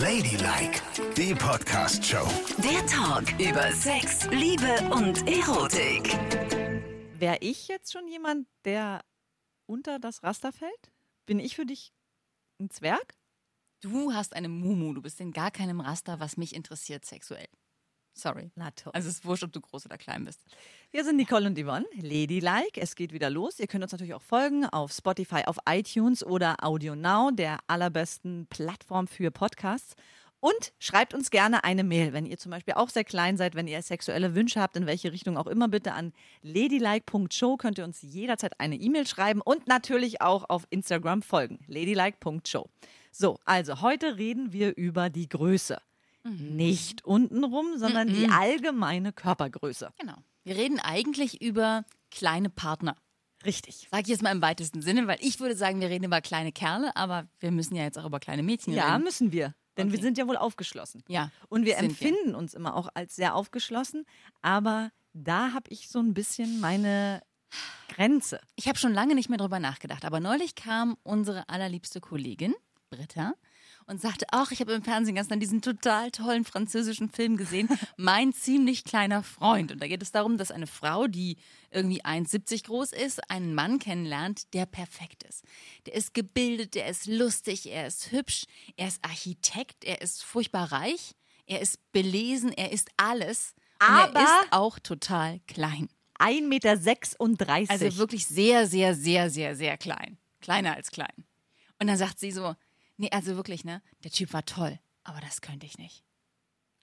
Ladylike, die Podcast-Show. Der Talk über Sex, Liebe und Erotik. Wäre ich jetzt schon jemand, der unter das Raster fällt? Bin ich für dich ein Zwerg? Du hast eine Mumu, du bist in gar keinem Raster, was mich interessiert sexuell. Sorry. Na toll. Also es ist wurscht, ob du groß oder klein bist. Wir sind Nicole und Yvonne, Ladylike. Es geht wieder los. Ihr könnt uns natürlich auch folgen auf Spotify, auf iTunes oder Audio Now, der allerbesten Plattform für Podcasts. Und schreibt uns gerne eine Mail, wenn ihr zum Beispiel auch sehr klein seid, wenn ihr sexuelle Wünsche habt, in welche Richtung auch immer, bitte an ladylike.show könnt ihr uns jederzeit eine E-Mail schreiben und natürlich auch auf Instagram folgen, ladylike.show. So, also heute reden wir über die Größe. Nicht untenrum, sondern die allgemeine Körpergröße. Genau. Wir reden eigentlich über kleine Partner. Richtig. Sag ich jetzt mal im weitesten Sinne, weil ich würde sagen, wir reden über kleine Kerle, aber wir müssen ja jetzt auch über kleine Mädchen Ja, reden. müssen wir. Denn wir Okay. sind ja wohl aufgeschlossen. Ja, Und wir sind wir. empfinden uns immer auch als sehr aufgeschlossen. Aber da habe ich so ein bisschen meine Grenze. Ich habe schon lange nicht mehr drüber nachgedacht, aber neulich kam unsere allerliebste Kollegin, Britta, und sagte, ach, ich habe im Fernsehen gestern diesen total tollen französischen Film gesehen, Mein ziemlich kleiner Freund. Und da geht es darum, dass eine Frau, die irgendwie 1,70 groß ist, einen Mann kennenlernt, der perfekt ist. Der ist gebildet, der ist lustig, er ist hübsch, er ist Architekt, er ist furchtbar reich, er ist belesen, er ist alles. Aber- er ist auch total klein. 1,36 Meter. Also wirklich sehr, sehr, sehr, sehr, sehr klein. Kleiner als klein. Und dann sagt sie so, nee, also wirklich, ne, der Typ war toll, aber das könnte ich nicht.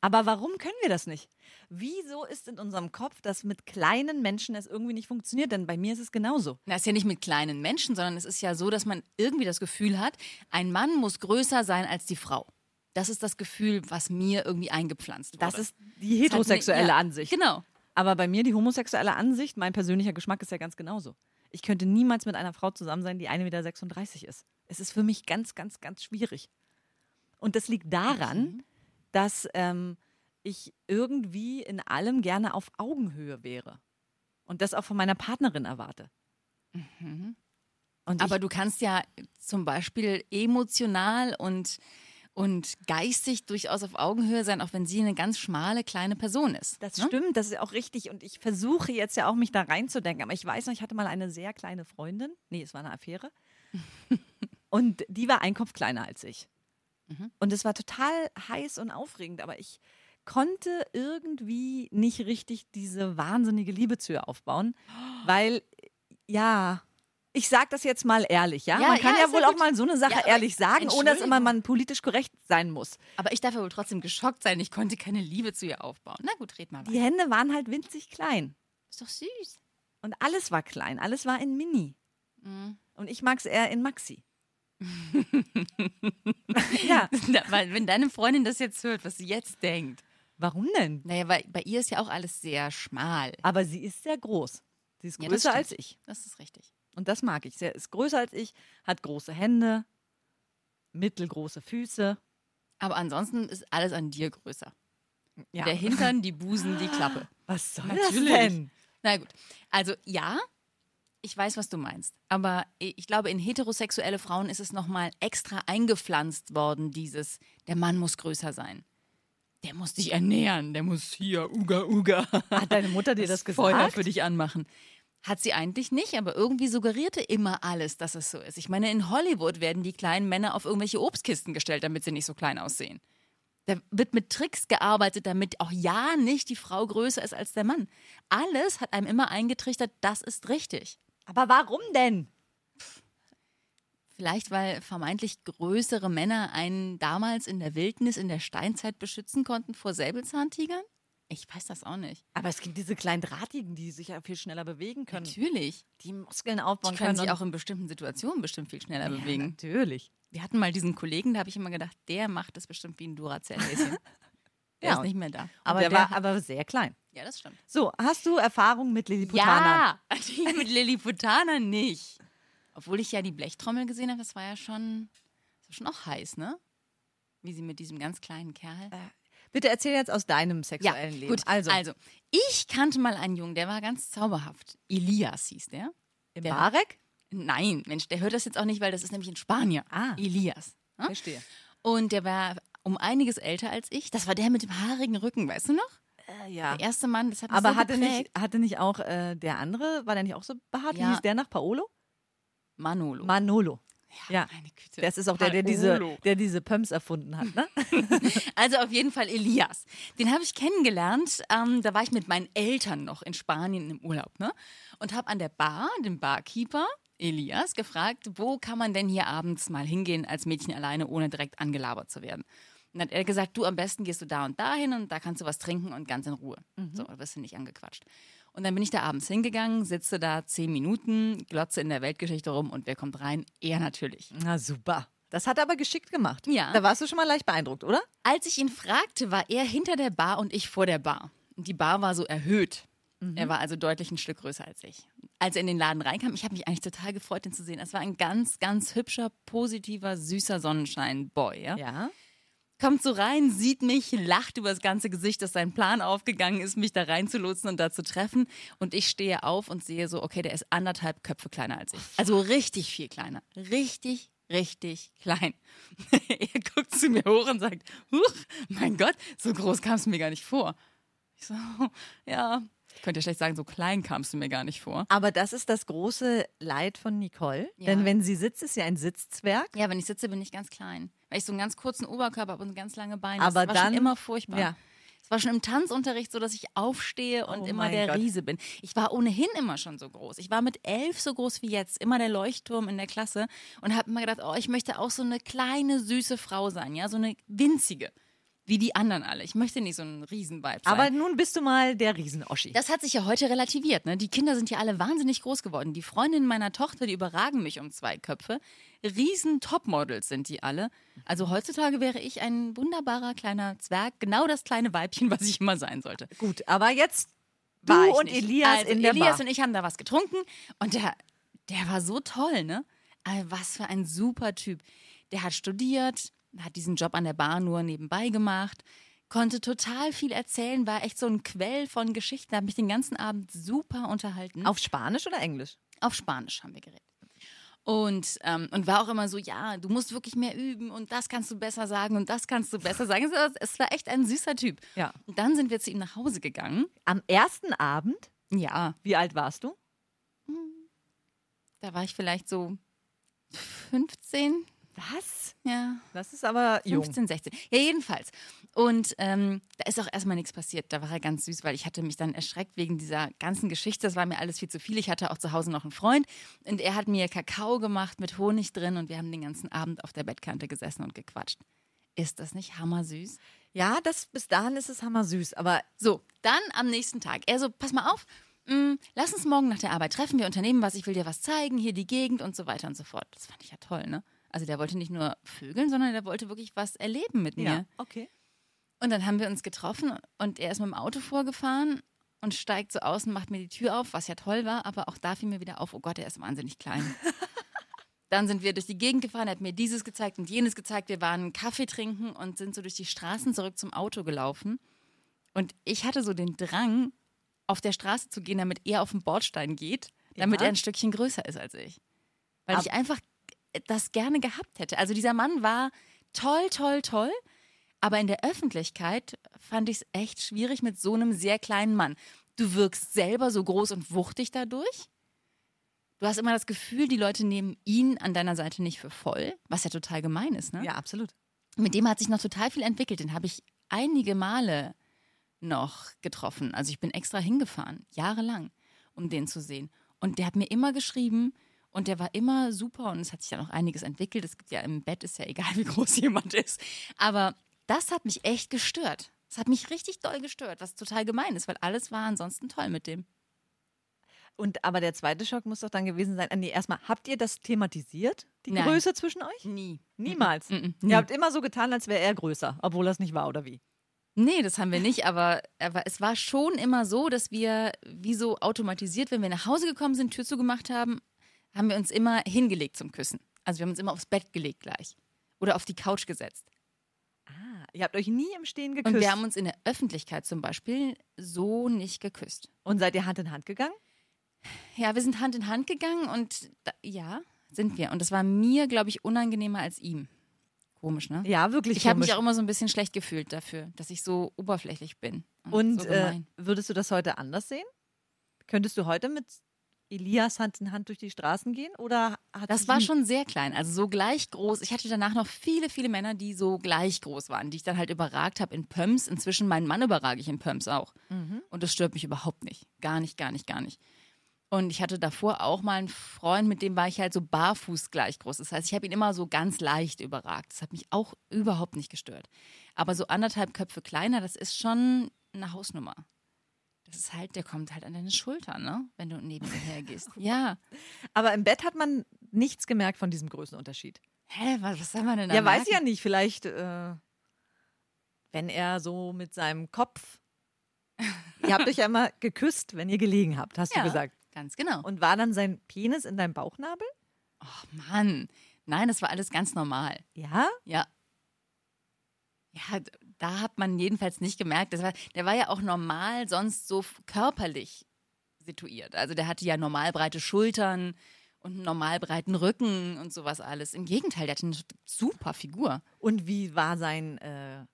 Aber warum können wir das nicht? Wieso ist in unserem Kopf, dass mit kleinen Menschen es irgendwie nicht funktioniert? Denn bei mir ist es genauso. Na, ist ja nicht mit kleinen Menschen, sondern es ist ja so, dass man irgendwie das Gefühl hat, ein Mann muss größer sein als die Frau. Das ist das Gefühl, was mir irgendwie eingepflanzt wurde. Das ist die heterosexuelle ja, Ansicht. Genau. Aber bei mir die homosexuelle Ansicht, mein persönlicher Geschmack ist ja ganz genauso. Ich könnte niemals mit einer Frau zusammen sein, die 1,36 Meter ist. Es ist für mich ganz, ganz, ganz schwierig. Und das liegt daran, dass ähm, ich irgendwie in allem gerne auf Augenhöhe wäre. Und das auch von meiner Partnerin erwarte. Und Aber du kannst ja zum Beispiel emotional und, und geistig durchaus auf Augenhöhe sein, auch wenn sie eine ganz schmale, kleine Person ist. das ne? stimmt, das ist auch richtig. Und ich versuche jetzt ja auch, mich da reinzudenken. Aber ich weiß noch, ich hatte mal eine sehr kleine Freundin. Nee, es war eine Affäre. und die war ein Kopf kleiner als ich. Und es war total heiß und aufregend. Aber ich konnte irgendwie nicht richtig diese wahnsinnige Liebe zu ihr aufbauen. Weil, ja. Ich sage das jetzt mal ehrlich, ja? Ja, man kann ja, ja, wohl ja auch mal so eine Sache Ja, ehrlich sagen, ohne dass immer man politisch korrekt sein muss. Aber ich darf ja wohl trotzdem geschockt sein, ich konnte keine Liebe zu ihr aufbauen. Na gut, red mal Die weiter. Hände waren halt winzig klein. Ist doch süß. Und alles war klein, alles war in Mini. Und ich mag es eher in Maxi. ja, weil, wenn deine Freundin das jetzt hört, was sie jetzt denkt. warum denn? Naja, weil bei ihr ist ja auch alles sehr schmal. Aber sie ist sehr groß. Sie ist Ja, größer stimmt. als ich. Das ist richtig. Und das mag ich. Sie ist größer als ich, hat große Hände, mittelgroße Füße. Aber ansonsten ist alles an dir größer. Ja. Der Hintern, die Busen, die Klappe. Was soll Natürlich. das denn? Na gut. Also ja, ich weiß, was du meinst. Aber ich glaube, in heterosexuelle Frauen ist es nochmal extra eingepflanzt worden, dieses, der Mann muss größer sein. Der muss dich ernähren, der muss hier, uga, uga. Hat deine Mutter dir das, Feuer gesagt? für dich anmachen. Hat sie eigentlich nicht, aber irgendwie suggerierte immer alles, dass es so ist. Ich meine, in Hollywood werden die kleinen Männer auf irgendwelche Obstkisten gestellt, damit sie nicht so klein aussehen. Da wird mit Tricks gearbeitet, damit auch ja nicht die Frau größer ist als der Mann. Alles hat einem immer eingetrichtert, das ist richtig. Aber warum denn? Vielleicht, weil vermeintlich größere Männer einen damals in der Wildnis, in der Steinzeit beschützen konnten vor Säbelzahntigern? Ich weiß das auch nicht. Aber es gibt diese kleinen Drahtigen, die sich ja viel schneller bewegen können. Natürlich. Die Muskeln aufbauen Die können sich und- auch in bestimmten Situationen bestimmt viel schneller ja, bewegen. Natürlich. Wir hatten mal diesen Kollegen, da habe ich immer gedacht, der macht das bestimmt wie ein Duracell-Häschen. Der Ja, ist nicht mehr da. Aber der war aber sehr klein. ja, das stimmt. So, hast du Erfahrung mit Lilliputanern? Ja, die mit Lilliputanern nicht. Obwohl ich ja die Blechtrommel gesehen habe, das war ja schon, das war schon auch heiß, ne? Wie sie mit diesem ganz kleinen Kerl. Bitte erzähl jetzt aus deinem ja, sexuellen Leben. gut. Also, also, ich kannte mal einen Jungen, der war ganz zauberhaft. Elias hieß der. im der- Barek? Nein, Mensch, der hört das jetzt auch nicht, weil das ist nämlich in Spanien. Ah. Elias. ne? Verstehe. Und der war um einiges älter als ich. Das war der mit dem haarigen Rücken, weißt du noch? Äh, ja. Der erste Mann, das hat mich Aber so hatte geprägt. nicht, hatte nicht auch äh, der andere, war der nicht auch so behaart? Wie Ja. hieß der nach Paolo? Manolo. Manolo. Ja. Meine Güte. Das ist auch der, der diese, der diese Pumps erfunden hat, ne? Also auf jeden Fall Elias. Den habe ich kennengelernt. Ähm, da war ich mit meinen Eltern noch in Spanien im Urlaub, ne? Und habe an der Bar den Barkeeper Elias gefragt, wo kann man denn hier abends mal hingehen als Mädchen alleine, ohne direkt angelabert zu werden. Und dann hat er gesagt, du am besten gehst du da und da hin und da kannst du was trinken und ganz in Ruhe. So, da wirst du nicht angequatscht. Und dann bin ich da abends hingegangen, sitze da zehn Minuten, glotze in der Weltgeschichte rum und wer kommt rein? Er natürlich. Na super. Das hat er aber geschickt gemacht. Ja. Da warst du schon mal leicht beeindruckt, oder? Als ich ihn fragte, war er hinter der Bar und ich vor der Bar. Und die Bar war so erhöht. Er war also deutlich ein Stück größer als ich. Als er in den Laden reinkam, ich habe mich eigentlich total gefreut, ihn zu sehen. Es war ein ganz, ganz hübscher, positiver, süßer Sonnenschein-Boy. Ja? Ja. Kommt so rein, sieht mich, lacht über das ganze Gesicht, dass sein Plan aufgegangen ist, mich da reinzulotsen und da zu treffen. Und ich stehe auf und sehe so, okay, der ist anderthalb Köpfe kleiner als ich. Also richtig viel kleiner. Richtig, richtig klein. er guckt zu mir hoch und sagt, Huch, mein Gott, so groß kam es mir gar nicht vor. Ich so, ja, ich könnte ja schlecht sagen, so klein kamst du mir gar nicht vor. Aber das ist das große Leid von Nicole. Ja. Denn wenn sie sitzt, ist sie ein Sitzzwerg. Ja, wenn ich sitze, bin ich ganz klein. Weil ich so einen ganz kurzen Oberkörper habe und ganz lange Beine. Aber das war dann- schon immer furchtbar. Ja. Es war schon im Tanzunterricht so, dass ich aufstehe und Oh immer der Gott. Riese bin. Ich war ohnehin immer schon so groß. Ich war mit elf so groß wie jetzt, immer der Leuchtturm in der Klasse und habe immer gedacht, oh, ich möchte auch so eine kleine, süße Frau sein, ja, so eine winzige, wie die anderen alle. Ich möchte nicht so ein Riesenweib sein. Aber nun bist du mal der Riesenoschi. Das hat sich ja heute relativiert. Ne? Die Kinder sind ja alle wahnsinnig groß geworden. Die Freundinnen meiner Tochter, die überragen mich um zwei Köpfe. Riesen Topmodels sind die alle. Also heutzutage wäre ich ein wunderbarer kleiner Zwerg, genau das kleine Weibchen, was ich immer sein sollte. Gut, aber jetzt du und nicht. Elias also in der Elias Bar. und ich haben da was getrunken und der, der war so toll, ne? Also was für ein super Typ. Der hat studiert, hat diesen Job an der Bar nur nebenbei gemacht, konnte total viel erzählen, war echt so ein Quell von Geschichten, hat mich den ganzen Abend super unterhalten. Auf Spanisch oder Englisch? Auf Spanisch haben wir geredet. Und, ähm, und war auch immer so, ja, du musst wirklich mehr üben und das kannst du besser sagen und das kannst du besser sagen. Es war, es war echt ein süßer Typ. Ja. Und dann sind wir zu ihm nach Hause gegangen. Am ersten Abend, Ja, wie alt warst du? da war ich vielleicht so 15, Was? ja, Das ist aber jung. 15, 16. Ja, jedenfalls. Und ähm, da ist auch erstmal nichts passiert. Da war er ganz süß, weil ich hatte mich dann erschreckt wegen dieser ganzen Geschichte. Das war mir alles viel zu viel. Ich hatte auch zu Hause noch einen Freund und er hat mir Kakao gemacht mit Honig drin und wir haben den ganzen Abend auf der Bettkante gesessen und gequatscht. Ist das nicht hammersüß? Ja, das, bis dahin ist es hammersüß. Aber So, dann am nächsten Tag. Er so, pass mal auf, mm, lass uns morgen nach der Arbeit treffen, wir unternehmen was, ich will dir was zeigen, hier die Gegend und so weiter und so fort. Das fand ich ja toll, ne? Also der wollte nicht nur vögeln, sondern der wollte wirklich was erleben mit mir. okay. Und dann haben wir uns getroffen und er ist mit dem Auto vorgefahren und steigt so aus und macht mir die Tür auf, was ja toll war, aber auch da fiel mir wieder auf, oh Gott, er ist wahnsinnig klein. Dann sind wir durch die Gegend gefahren, er hat mir dieses gezeigt und jenes gezeigt. Wir waren Kaffee trinken und sind so durch die Straßen zurück zum Auto gelaufen. Und ich hatte so den Drang, auf der Straße zu gehen, damit er auf den Bordstein geht, damit Ja. er ein Stückchen größer ist als ich. Weil Ab- ich einfach das gerne gehabt hätte. Also dieser Mann war toll, toll, toll. Aber in der Öffentlichkeit fand ich es echt schwierig mit so einem sehr kleinen Mann. Du wirkst selber so groß und wuchtig dadurch. Du hast immer das Gefühl, die Leute nehmen ihn an deiner Seite nicht für voll, was ja total gemein ist. Ne? Ja, absolut. Mit dem hat sich noch total viel entwickelt. Den habe ich einige Male noch getroffen. Also ich bin extra hingefahren, jahrelang, um den zu sehen. Und der hat mir immer geschrieben und der war immer super und es hat sich ja noch einiges entwickelt. Es gibt ja im Bett, ist ja egal, wie groß jemand ist. Aber das hat mich echt gestört. Es hat mich richtig doll gestört, was total gemein ist, weil alles war ansonsten toll mit dem. Und aber der zweite Schock muss doch dann gewesen sein. Nee, erstmal, habt ihr das thematisiert? Die Nein. Größe zwischen euch? Nie. Niemals. Mm, mm, nie. Ihr habt immer so getan, als wäre er größer, obwohl das nicht war, oder wie? Nee, das haben wir nicht, aber, aber es war schon immer so, dass wir wie so automatisiert, wenn wir nach Hause gekommen sind, Tür zugemacht haben, haben wir uns immer hingelegt zum Küssen. Also wir haben uns immer aufs Bett gelegt gleich. Oder auf die Couch gesetzt. Ah, ihr habt euch nie im Stehen geküsst. Und wir haben uns in der Öffentlichkeit zum Beispiel so nicht geküsst. Und seid ihr Hand in Hand gegangen? Ja, wir sind Hand in Hand gegangen und da, ja, sind wir. Und das war mir, glaube ich, unangenehmer als ihm. Komisch, ne? Ja, wirklich. Ich habe mich auch immer so ein bisschen schlecht gefühlt dafür, dass ich so oberflächlich bin. Und so äh, würdest du das heute anders sehen? Könntest du heute mit Elias Hand in Hand durch die Straßen gehen? Oder hat Das war schon sehr klein, also so gleich groß. Ich hatte danach noch viele, viele Männer, die so gleich groß waren, die ich dann halt überragt habe in Pumps. Inzwischen meinen Mann überrage ich in Pumps auch. Mhm. Und das stört mich überhaupt nicht. Gar nicht, gar nicht, gar nicht. Und ich hatte davor auch mal einen Freund, mit dem war ich halt so barfuß gleich groß. Das heißt, ich habe ihn immer so ganz leicht überragt. Das hat mich auch überhaupt nicht gestört. Aber so anderthalb Köpfe kleiner, das ist schon eine Hausnummer. Ist halt, der kommt halt an deine Schultern, ne? Wenn du neben ihm hergehst. Ja. Aber im Bett hat man nichts gemerkt von diesem Größenunterschied. Hä, was, was soll man denn da Ja, weiß ich ja merken? nicht. Vielleicht, äh, wenn er so mit seinem Kopf. ihr habt euch ja immer geküsst, wenn ihr gelegen habt, hast Ja. du gesagt. Ganz genau. Und war dann sein Penis in deinem Bauchnabel? Ach Mann. Nein, das war alles ganz normal. Ja? Ja. Ja, da hat man jedenfalls nicht gemerkt. Das war, der war ja auch normal sonst so körperlich situiert. Also der hatte ja normal breite Schultern und einen normal breiten Rücken und sowas alles. Im Gegenteil, der hatte eine super Figur. Und wie war sein, äh,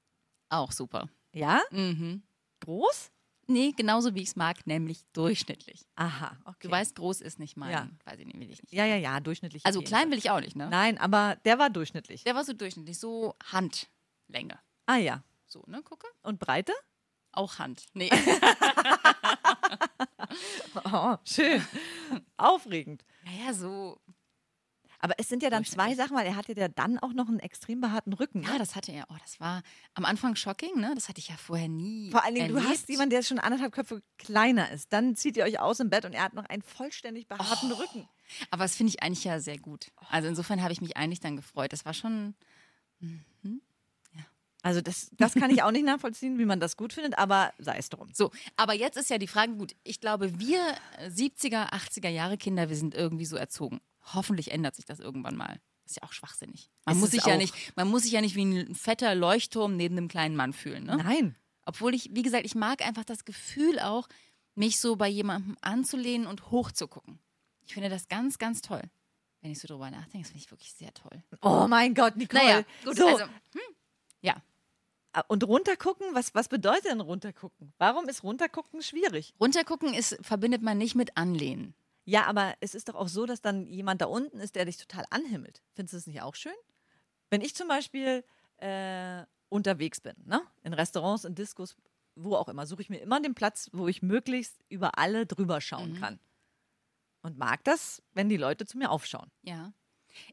Auch super. ja? Mhm. Groß? Nee, genauso wie ich es mag, nämlich durchschnittlich. Aha, okay. Du weißt, groß ist nicht mein. Ja. Weiß ich nicht, will ich nicht. Ja, ja, ja, durchschnittlich. Also klein will ich auch nicht, ne? Nein, aber der war durchschnittlich. Der war so durchschnittlich, so Handlänge. Ah ja. So, ne, gucke? Und Breite? Auch Hand. Nee. Oh, schön. Aufregend. naja, so. Aber es sind ja dann zwei Sachen, weil er hatte ja dann auch noch einen extrem behaarten Rücken. Ja, Ne? das hatte er. Oh, das war am Anfang shocking, ne? Das hatte ich ja vorher nie. Vor allen Dingen, du erlebt. hast jemanden, der schon anderthalb Köpfe kleiner ist. Dann zieht ihr euch aus im Bett und er hat noch einen vollständig behaarten Rücken. Aber das finde ich eigentlich ja sehr gut. Also insofern habe ich mich eigentlich dann gefreut. Das war schon. Also das, das kann ich auch nicht nachvollziehen, wie man das gut findet, aber sei es drum. So, aber jetzt ist ja die Frage, gut, ich glaube, wir äh, 70er, 80er Jahre Kinder, wir sind irgendwie so erzogen. Hoffentlich ändert sich das irgendwann mal. ist ja auch schwachsinnig. Man, Ist muss sich ja auch. nicht, man muss sich ja nicht wie ein fetter Leuchtturm neben einem kleinen Mann fühlen. Ne? Nein. Obwohl ich, wie gesagt, ich mag einfach das Gefühl auch, mich so bei jemandem anzulehnen und hochzugucken. Ich finde das ganz, ganz toll. Wenn ich so drüber nachdenke, das finde ich wirklich sehr toll. Oh mein Gott, Nicole. Naja, gut, so, also, hm, ja. Und runtergucken, was, was bedeutet denn runtergucken? Warum ist runtergucken schwierig? Runtergucken ist, verbindet man nicht mit Anlehnen. Ja, aber es ist doch auch so, dass dann jemand da unten ist, der dich total anhimmelt. Findest du das nicht auch schön? Wenn ich zum Beispiel äh, unterwegs bin, ne? in Restaurants, in Diskos, wo auch immer, suche ich mir immer den Platz, wo ich möglichst über alle drüber schauen kann. Und mag das, wenn die Leute zu mir aufschauen. Ja.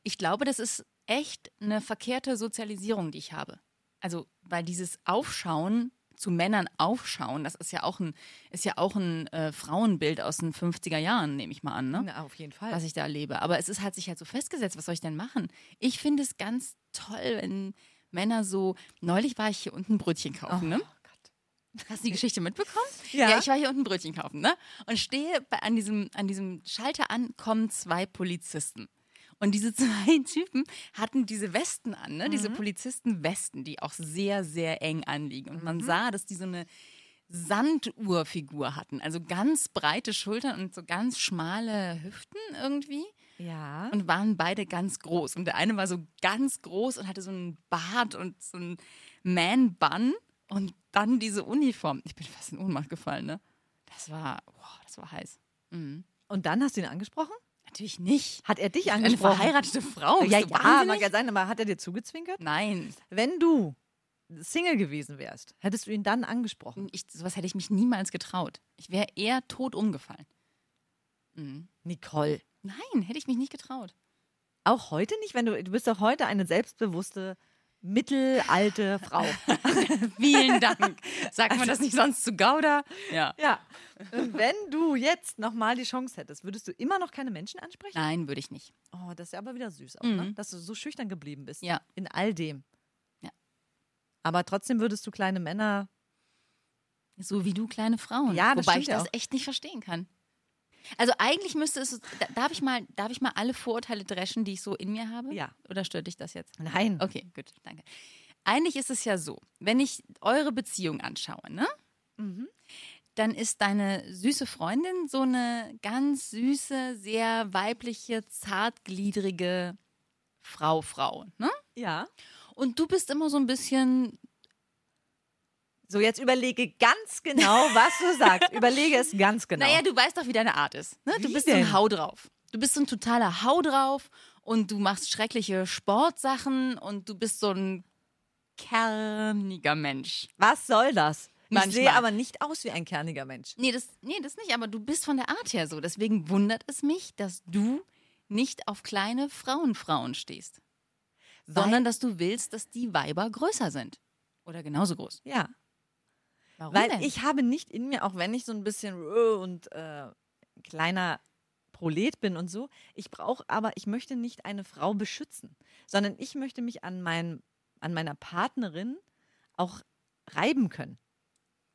Ich glaube, das ist echt eine verkehrte Sozialisierung, die ich habe. Also, weil dieses Aufschauen zu Männern aufschauen, das ist ja auch ein, ist ja auch ein äh, Frauenbild aus den 50er Jahren, nehme ich mal an, ne? Na, auf jeden Fall. was ich da erlebe. Aber es ist, hat sich halt so festgesetzt, was soll ich denn machen? Ich finde es ganz toll, wenn Männer so. Neulich war ich hier unten Brötchen kaufen, ne? Oh Gott. Hast du die Geschichte mitbekommen? Ja. ich war hier unten Brötchen kaufen, ne? Und stehe bei, an, diesem, an diesem Schalter an, kommen zwei Polizisten. Und diese zwei Typen hatten diese Westen an, ne? Diese Polizistenwesten, die auch sehr, sehr eng anliegen. Und man sah, dass die so eine Sanduhrfigur hatten. Also ganz breite Schultern und so ganz schmale Hüften irgendwie. Ja. Und waren beide ganz groß. Und der eine war so ganz groß und hatte so einen Bart und so einen Man-Bun und dann diese Uniform. Ich bin fast in Ohnmacht gefallen, ne? Das war, boah, das war heiß. Mhm. Und dann hast du ihn angesprochen? Natürlich nicht. Hat er dich Eine angesprochen? verheiratete Frau. Ja, ja, wahnsinnig? mag ja sein, aber hat er dir zugezwinkert? Nein, Wenn du Single gewesen wärst, hättest du ihn dann angesprochen? ich, sowas hätte ich mich niemals getraut. Ich wäre eher tot umgefallen. Mhm. Nicole. Nein, hätte ich mich nicht getraut. Auch heute nicht, wenn du, du bist doch heute eine selbstbewusste, mittelalte Frau. Vielen Dank. Sagt man das nicht sonst zu Gouda? Ja. ja. Und wenn du jetzt nochmal die Chance hättest, würdest du immer noch keine Menschen ansprechen? Nein, würde ich nicht. Oh, das ist ja aber wieder süß auch, ne? Mhm. dass du so schüchtern geblieben bist. Ja. In all dem. Ja. Aber trotzdem würdest du kleine Männer. So wie du kleine Frauen. Ja, das Wobei ich das auch. echt nicht verstehen kann. Also eigentlich müsste es, da- darf ich mal, darf ich mal alle Vorurteile dreschen, die ich so in mir habe? Ja. Oder stört dich das jetzt? Nein. Okay, gut, danke. Eigentlich ist es ja so, wenn ich eure Beziehung anschaue, ne? Mhm. Dann ist deine süße Freundin so eine ganz süße, sehr weibliche, zartgliedrige Frau, Frau, ne? Ja. Und du bist immer so ein bisschen, So, jetzt überlege ganz genau, was du sagst. Überlege es ganz genau. naja, du weißt doch, wie deine Art ist. Ne? Du Wie bist so denn? ein Hau drauf. Du bist so ein totaler Hau drauf und du machst schreckliche Sportsachen und du bist so ein kerniger Mensch. was soll das? Ich Manchmal. sehe aber nicht aus wie ein kerniger Mensch. Nee das, nee, das nicht, aber du bist von der Art her so. Deswegen wundert es mich, dass du nicht auf kleine Frauenfrauen stehst, sondern dass du willst, dass die Weiber größer sind. Oder genauso groß. Ja, Warum weil denn? ich habe nicht in mir, auch wenn ich so ein bisschen äh, und äh, kleiner Prolet bin und so, ich brauche aber, ich möchte nicht eine Frau beschützen, sondern ich möchte mich an, mein, an meiner Partnerin auch reiben können.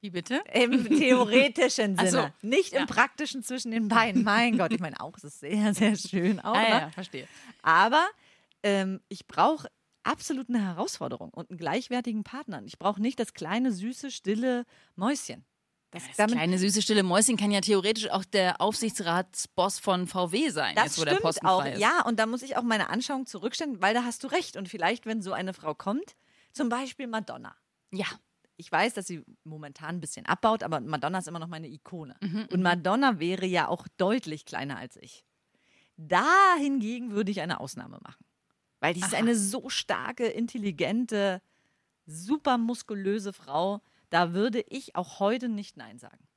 Wie bitte? Im theoretischen Ach so. Sinne. Nicht Ja. im praktischen zwischen den Beinen. Mein Gott, ich meine auch, es ist sehr, sehr schön auch. Ah, ne? ja, ja, verstehe. Aber ähm, ich brauche absolut eine Herausforderung und einen gleichwertigen Partner. Ich brauche nicht das kleine, süße, stille Mäuschen. Das, Das kleine süße stille Mäuschen kann ja theoretisch auch der Aufsichtsratsboss von VW sein, das jetzt wo der Posten auch. frei ist. Ja, und da muss ich auch meine Anschauung zurückstellen, weil da hast du recht. Und vielleicht, wenn so eine Frau kommt, zum Beispiel Madonna. ja. Ich weiß, dass sie momentan ein bisschen abbaut, aber Madonna ist immer noch meine Ikone. Mhm, Und Madonna wäre ja auch deutlich kleiner als ich. Da hingegen würde ich eine Ausnahme machen. Weil die ist Aha. eine so starke, intelligente, super muskulöse Frau. Da würde ich auch heute nicht Nein sagen.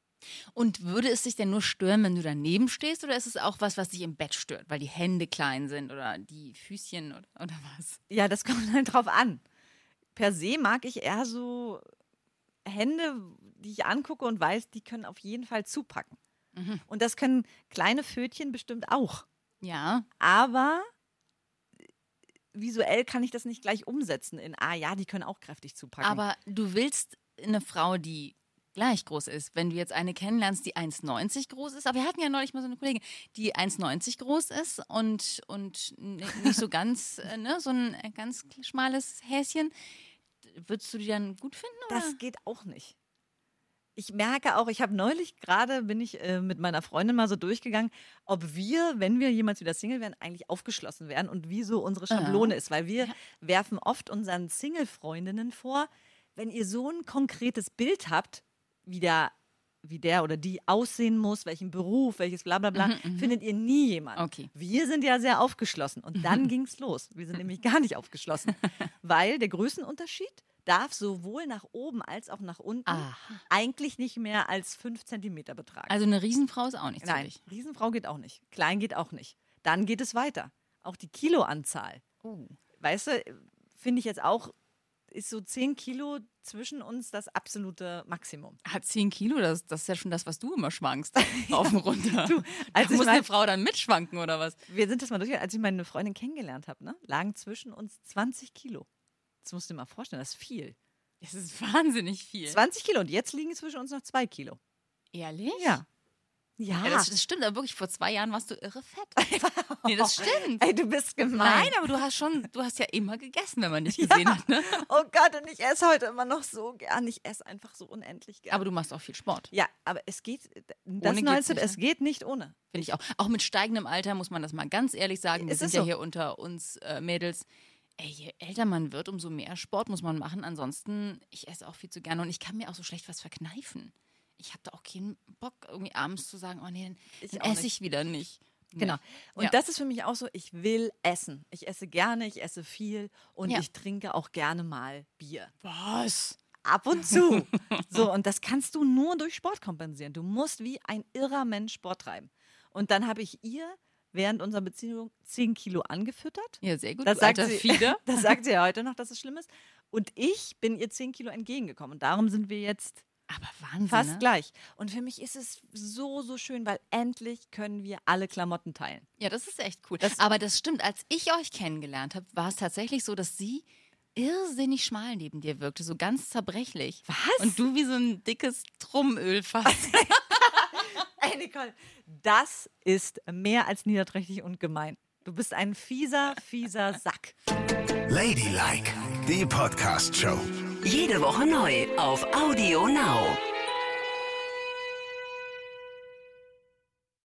Und würde es dich denn nur stören, wenn du daneben stehst, oder ist es auch was, was dich im Bett stört, weil die Hände klein sind oder die Füßchen oder, oder was? Ja, das kommt halt drauf an. Per se mag ich eher so Hände, die ich angucke und weiß, die können auf jeden Fall zupacken. Mhm. Und das können kleine Fötchen bestimmt auch. Ja, Aber visuell kann ich das nicht gleich umsetzen in, ah ja, die können auch kräftig zupacken. aber du willst eine Frau, die gleich groß ist. Wenn du jetzt eine kennenlernst, die 1,90 groß ist, aber wir hatten ja neulich mal so eine Kollegin, die 1,90 groß ist und, und nicht so ganz, äh, ne, so ein äh, ganz schmales Häschen, würdest du die dann gut finden? Oder? das geht auch nicht. Ich merke auch, ich habe neulich gerade, bin ich äh, mit meiner Freundin mal so durchgegangen, ob wir, wenn wir jemals wieder Single werden, eigentlich aufgeschlossen werden und wie so unsere Schablone ist. Weil wir werfen oft unseren Single-Freundinnen vor, wenn ihr so ein konkretes Bild habt, wie der, wie der oder die aussehen muss, welchen Beruf, welches bla bla bla, findet ihr nie jemanden. Okay. Wir sind ja sehr aufgeschlossen. Und dann ging es los. Wir sind nämlich gar nicht aufgeschlossen. Weil der Größenunterschied darf sowohl nach oben als auch nach unten Aha. eigentlich nicht mehr als fünf Zentimeter betragen. Also eine Riesenfrau ist auch nichts für Nein, dich. Riesenfrau geht auch nicht. Klein geht auch nicht. Dann geht es weiter. Auch die Kiloanzahl. Oh. Weißt du, finde ich jetzt auch, ist so 10 Kilo zwischen uns das absolute Maximum. Hat 10 Kilo, das, das ist ja schon das, was du immer schwankst. Auf und runter. Du, als da ich muss mein- eine Frau dann mitschwanken oder was? Wir sind das mal durch, als ich meine Freundin kennengelernt habe, ne, lagen zwischen uns 20 Kilo. Das musst du dir mal vorstellen, das ist viel. Das ist wahnsinnig viel. 20 Kilo und jetzt liegen zwischen uns noch 2 Kilo. Ehrlich? Ja. Ja, Ja, das, das stimmt, aber wirklich, vor zwei Jahren warst du irre fett. nee, das stimmt. Ey, du bist gemein. Nein, aber du hast schon, du hast ja immer gegessen, wenn man dich gesehen hat. Ne? Oh Gott, und ich esse heute immer noch so gern. Ich esse einfach so unendlich gern. Aber du machst auch viel Sport, ja, aber es geht, das Ohne neue geht's Tipp, nicht, es ne? geht nicht ohne. finde ich auch. Auch mit steigendem Alter muss man das mal ganz ehrlich sagen. Wir Es sind ist ja so. hier unter uns äh, Mädels. Ey, je älter man wird, umso mehr Sport muss man machen. Ansonsten, ich esse auch viel zu gerne und ich kann mir auch so schlecht was verkneifen. Ich habe da auch keinen Bock, irgendwie abends zu sagen, oh nee, dann, Ich dann esse ich wieder nicht. Genau. Und Ja. das ist für mich auch so, ich will essen. Ich esse gerne, ich esse viel und Ja. ich trinke auch gerne mal Bier. Was? Ab und zu. so, und das kannst du nur durch Sport kompensieren. Du musst wie ein irrer Mensch Sport treiben. Und dann habe ich ihr während unserer Beziehung 10 Kilo angefüttert. Ja, sehr gut. Das sagt, sie, Fieder. das sagt sie ja heute noch, dass es schlimm ist. Und ich bin ihr 10 Kilo entgegengekommen. Und darum sind wir jetzt Aber Wahnsinn. fast ne? gleich. Und für mich ist es so, so schön, weil endlich können wir alle Klamotten teilen. Ja, das ist echt cool. Das- Aber das stimmt, als ich euch kennengelernt habe, war es tatsächlich so, dass sie irrsinnig schmal neben dir wirkte, so ganz zerbrechlich. Was? Und du wie so ein dickes Trummölfass. Ey, Nicole, das ist mehr als niederträchtig und gemein. Du bist ein fieser, fieser Sack. Ladylike, die Podcast-Show. Jede Woche neu auf Audio Now.